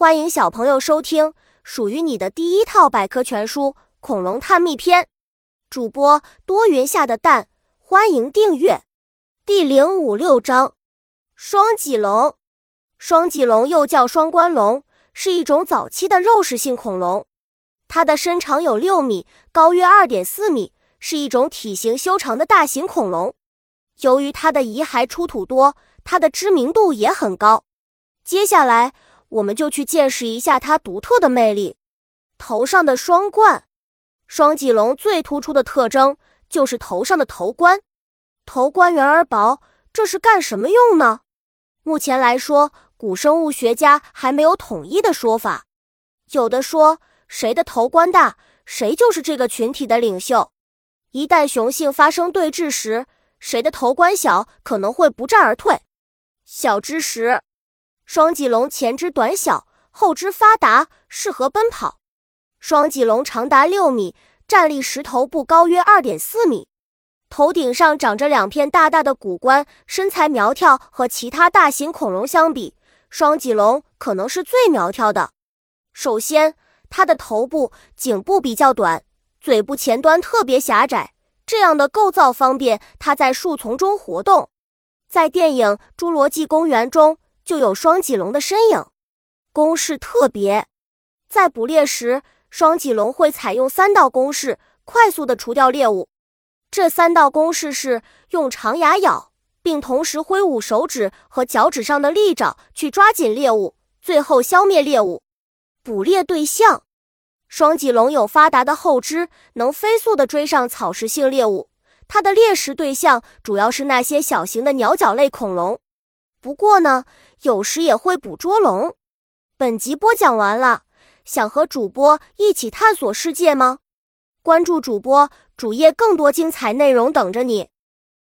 欢迎小朋友收听属于你的第一套百科全书《恐龙探秘篇》，主播多云下的蛋，欢迎订阅。第零五六章：双脊龙。双脊龙又叫双关龙，是一种早期的肉食性恐龙。它的身长有六米，高约二点四米，是一种体型修长的大型恐龙。由于它的遗骸出土多，它的知名度也很高。接下来。我们就去见识一下它独特的魅力。头上的双冠，双脊龙最突出的特征就是头上的头冠。头冠圆而薄，这是干什么用呢？目前来说，古生物学家还没有统一的说法。有的说，谁的头冠大，谁就是这个群体的领袖。一旦雄性发生对峙时，谁的头冠小，可能会不战而退。小知识。双脊龙前肢短小，后肢发达，适合奔跑。双脊龙长达六米，站立时头部高约二点四米，头顶上长着两片大大的骨冠，身材苗条。和其他大型恐龙相比，双脊龙可能是最苗条的。首先，它的头部、颈部比较短，嘴部前端特别狭窄，这样的构造方便它在树丛中活动。在电影《侏罗纪公园》中。就有双脊龙的身影，公式特别。在捕猎时，双脊龙会采用三道公式，快速的除掉猎物。这三道公式是用长牙咬，并同时挥舞手指和脚趾上的利爪去抓紧猎物，最后消灭猎物。捕猎对象，双脊龙有发达的后肢，能飞速的追上草食性猎物。它的猎食对象主要是那些小型的鸟脚类恐龙。不过呢，有时也会捕捉龙。本集播讲完了，想和主播一起探索世界吗？关注主播主页，更多精彩内容等着你。